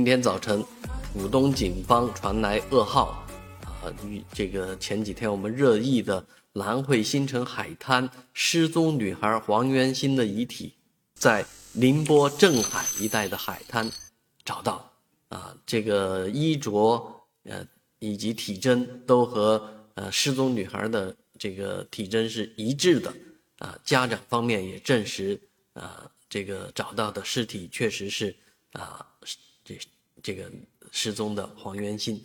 今天早晨，浦东警方传来噩耗，啊，与这个前几天我们热议的兰汇新城海滩失踪女孩黄元欣的遗体，在宁波镇海一带的海滩找到，啊，这个衣着呃以及体征都和呃失踪女孩的这个体征是一致的，啊，家长方面也证实，啊，这个找到的尸体确实是啊。这这个失踪的黄元欣，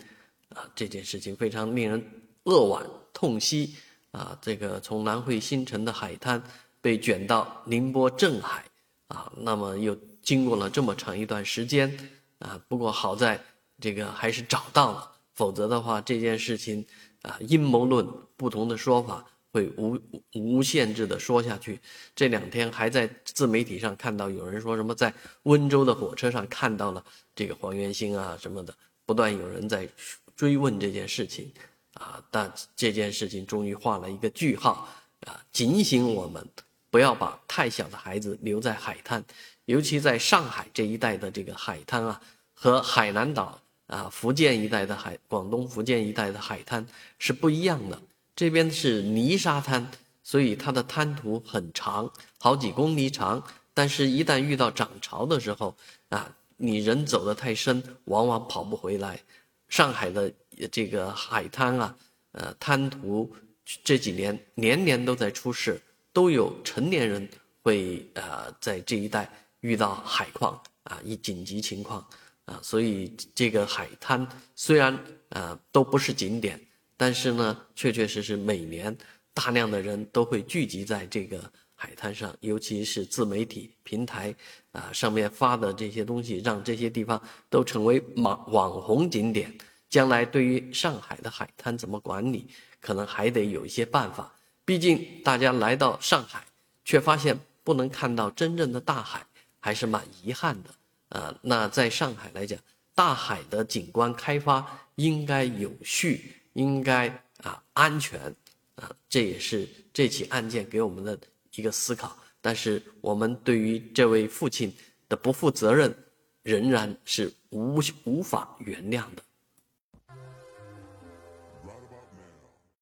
啊，这件事情非常令人扼腕痛惜啊！这个从南汇新城的海滩被卷到宁波镇海，啊，那么又经过了这么长一段时间，啊，不过好在这个还是找到了，否则的话这件事情啊，阴谋论不同的说法。会无无限制的说下去。这两天还在自媒体上看到有人说什么在温州的火车上看到了这个黄元兴啊什么的，不断有人在追问这件事情啊。但这件事情终于画了一个句号啊，警醒我们不要把太小的孩子留在海滩，尤其在上海这一带的这个海滩啊，和海南岛啊、福建一带的海、广东、福建一带的海滩是不一样的。这边是泥沙滩，所以它的滩涂很长，好几公里长。但是，一旦遇到涨潮的时候，啊，你人走得太深，往往跑不回来。上海的这个海滩啊，呃，滩涂这几年年年都在出事，都有成年人会呃在这一带遇到海况啊，一紧急情况啊，所以这个海滩虽然呃都不是景点。但是呢，确确实实每年大量的人都会聚集在这个海滩上，尤其是自媒体平台啊上面发的这些东西，让这些地方都成为网网红景点。将来对于上海的海滩怎么管理，可能还得有一些办法。毕竟大家来到上海，却发现不能看到真正的大海，还是蛮遗憾的。呃，那在上海来讲，大海的景观开发应该有序。应该啊安全啊，这也是这起案件给我们的一个思考。但是我们对于这位父亲的不负责任，仍然是无无法原谅的。